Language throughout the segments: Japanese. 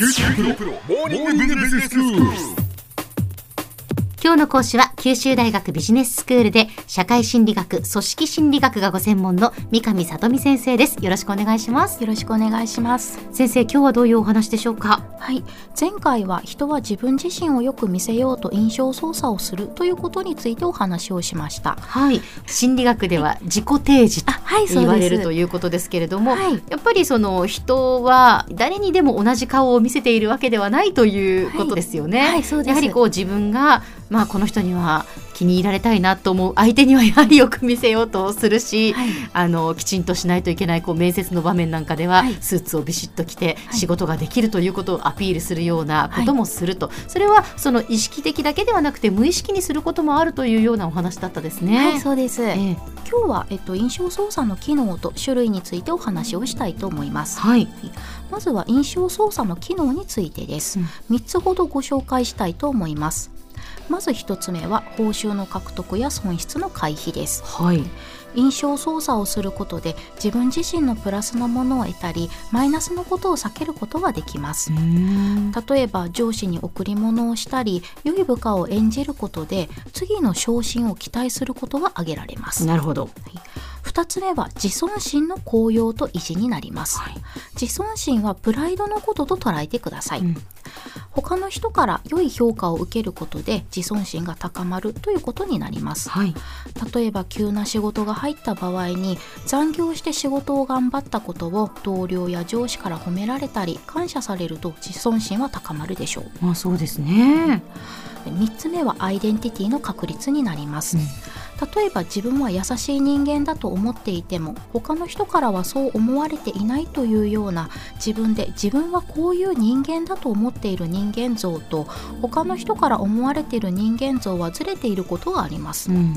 九州大学モーニングビジネススクール。今日の講師は九州大学ビジネススクールで社会心理学、組織心理学がご専門の三上里美先生です。よろしくお願いします。よろしくお願いします。先生、今日はどういうお話でしょうか？はい。前回は人は自分自身をよく見せようと印象操作をするということについてお話をしました。はい。心理学では自己提示と言われるということですけれども、はいやっぱりその人は誰にでも同じ顔を見せているわけではないということですよね。はいはいそうですやはりこう自分が、まあ、この人には気に入られたいなと思う相手にはやはりよく見せようとするし、はいあのきちんとしないといけないこう面接の場面なんかでは、はいスーツをビシッと着てはい仕事ができるということをアピールするようなこともすると、それはその意識的だけではなくて無意識にすることもあるというようなお話だったですね。はい、そうです。ええ今日は、えっと、印象操作の機能と種類についてお話をしたいと思います。はい、まずは印象操作の機能についてです。うん3つほどご紹介したいと思います。まず1つ目は報酬の獲得や損失の回避です。はい、印象操作をすることで自分自身のプラスのものを得たりマイナスのことを避けることができます。例えば上司に贈り物をしたり良い部下を演じることで次の昇進を期待することが挙げられます。なるほど。2つ目は自尊心の高揚と維持になります、はい自尊心はプライドのことと捉えてください、うん他の人から良い評価を受けることで自尊心が高まるということになります。はい、例えば急な仕事が入った場合に残業して仕事を頑張ったことを同僚や上司から褒められたり感謝されると自尊心は高まるでしょう。まあそうですね。3つ目はアイデンティティの確立になります、例えば自分は優しい人間だと思っていても他の人からはそう思われていないというような自分で自分はこういう人間だと思っている人間像と他の人から思われている人間像はずれていることがあります、うん、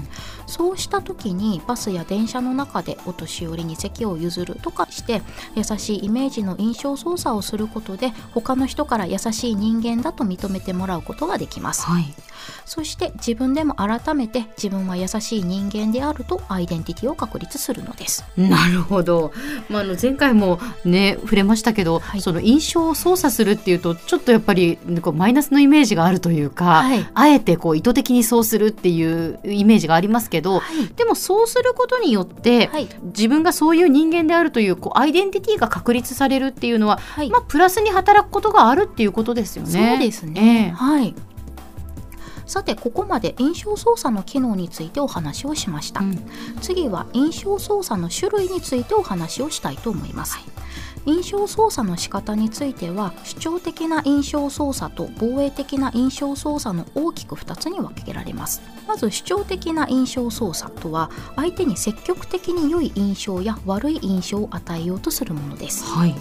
そうした時にバスや電車の中でお年寄りに席を譲るとかして優しいイメージの印象操作をすることで他の人から優しい人間だと認めてもらうことができます。はい、そして自分でも改めて自分は優しい人間であるとアイデンティティを確立するのです。なるほど。まああの前回もね触れましたけど、はい。その印象を操作するっていうとちょっとやっぱりこうマイナスのイメージがあるというか、はい。あえてこう意図的にそうするっていうイメージがありますけど、はい。でもそうすることによって、はい。自分がそういう人間であるというこうアイデンティティが確立されるっていうのは、はい。まあプラスに働くことがあるっていうことですよね。そうですね、ええ。はいさてここまで印象操作の機能についてお話をしました、うん。次は印象操作の種類についてお話をしたいと思います、印象操作の仕方については主張的な印象操作と防衛的な印象操作の大きく2つに分けられます。まず主張的な印象操作とは相手に積極的に良い印象や悪い印象を与えようとするものです。はい、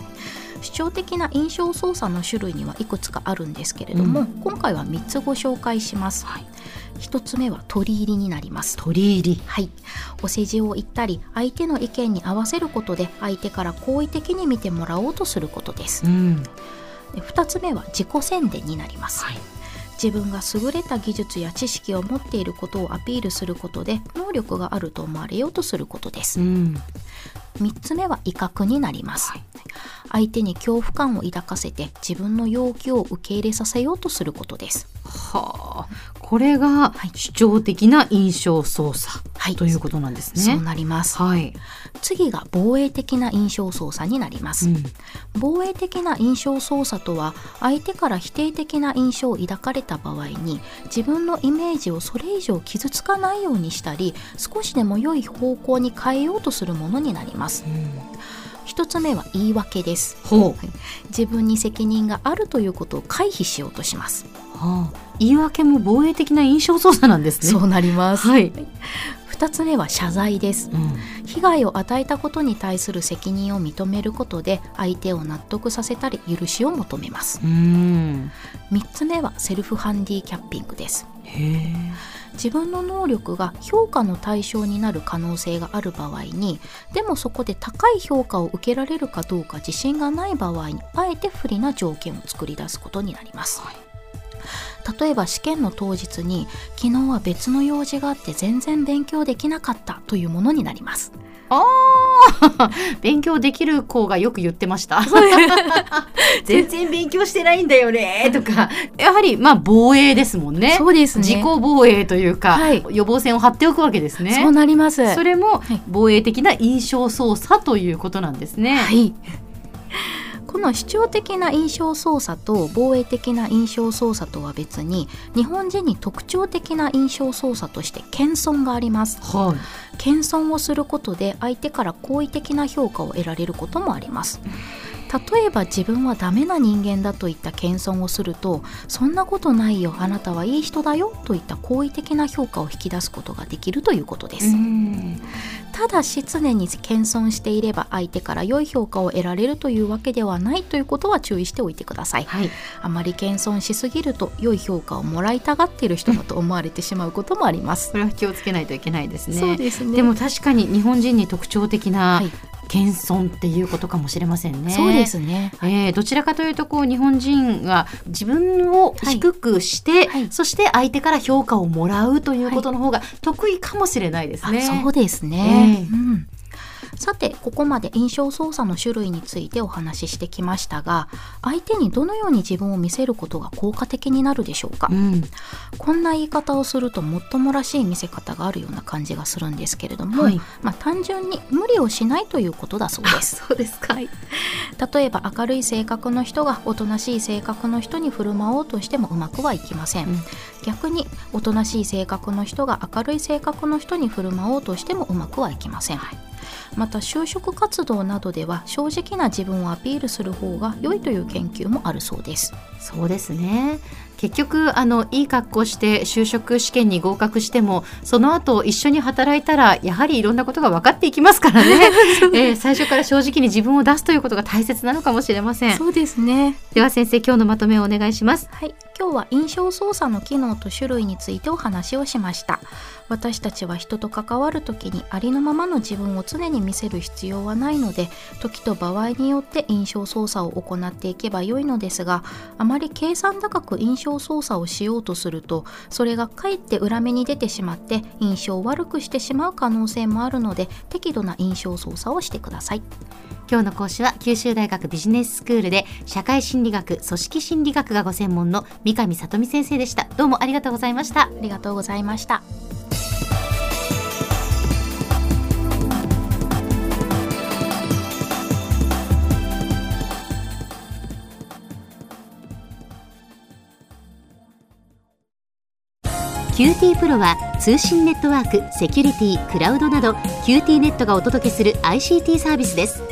主張的な印象操作の種類にはいくつかあるんですけれども、うん。今回は3つご紹介します、はい。1つ目は取り入りになります。取り入り。はい、お世辞を言ったり相手の意見に合わせることで相手から好意的に見てもらおうとすることです。うん、で2つ目は自己宣伝になります、はい。自分が優れた技術や知識を持っていることをアピールすることで能力があると思われようとすることです。うん、3つ目は威嚇になります、相手に恐怖感を抱かせて自分の要求を受け入れさせようとすることです。はあ、これが主張的な印象操作、はいということなんですね。そうなります。はい。次が防衛的な印象操作になります、うん。防衛的な印象操作とは相手から否定的な印象を抱かれた場合に自分のイメージをそれ以上傷つかないようにしたり少しでも良い方向に変えようとするものになります。一つ目は言い訳です。ほ自分に責任があるということを回避しようとします。う、はあ、言い訳も防衛的な印象操作なんですね。そうなります。はい。二つ目は謝罪です。うん。被害を与えたことに対する責任を認めることで相手を納得させたり許しを求めます。うん。3つ目はセルフハンディキャッピングです。自分の能力が評価の対象になる可能性がある場合にでもそこで高い評価を受けられるかどうか自信がない場合にあえて不利な条件を作り出すことになります、例えば試験の当日に昨日は別の用事があって全然勉強できなかったというものになりますああ 勉強できる子がよく言ってました。全然勉強してないんだよねとか やはりまあ防衛ですもんね。そうですね自己防衛というか、はい予防線を張っておくわけですね。そうなりますそれもはい防衛的な印象操作ということなんですね。はい。この主張的な印象操作と防衛的な印象操作とは別に日本人に特徴的な印象操作として謙遜がありますはい。謙遜をすることで相手から好意的な評価を得られることもあります例えば自分はダメな人間だといった謙遜をするとそんなことないよあなたはいい人だよといった好意的な評価を引き出すことができるということです、うん。ただし常に謙遜していれば相手から良い評価を得られるというわけではないということは注意しておいてください。はい。あまり謙遜しすぎると良い評価をもらいたがっている人だと思われてしまうこともあります。これは気をつけないといけないですね。そうですね。でも確かに日本人に特徴的なはい謙遜っていうことかもしれませんね。そうですね。えーどちらかというとこう日本人が自分を低くして、はい。そして相手から評価をもらうということの方が得意かもしれないですね。あそうですね、ええうんさてここまで印象操作の種類についてお話ししてきましたが相手にどのように自分を見せることが効果的になるでしょうか、うん、こんな言い方をするともっともらしい見せ方があるような感じがするんですけれども、はい。まあ、単純に無理をしないということだそうです。そうですか。例えば明るい性格の人がおとなしい性格の人に振る舞おうとしてもうまくはいきません、うん。逆におとなしい性格の人が明るい性格の人に振る舞おうとしてもうまくはいきません、また就職活動などでは正直な自分をアピールする方が良いという研究もあるそうです。そうですね。結局あのいい格好して就職試験に合格してもその後一緒に働いたらやはりいろんなことが分かっていきますからね、えー最初から正直に自分を出すということが大切なのかもしれません。そうですね。では先生今日のまとめをお願いします。はい、今日は印象操作の機能と種類についてお話をしました。私たちは人と関わる時にありのままの自分を常に見せる必要はないので時と場合によって印象操作を行っていけば良いのですがあまり計算高く印象操作をしようとするとそれがかえって裏目に出てしまって印象を悪くしてしまう可能性もあるので適度な印象操作をしてください。今日の講師は九州大学ビジネススクールで社会心理学組織心理学がご専門の三上里美先生でした。どうもありがとうございました。ありがとうございました。 QT PROは通信ネットワーク、セキュリティ、クラウドなど QT ネットがお届けする ICT サービスです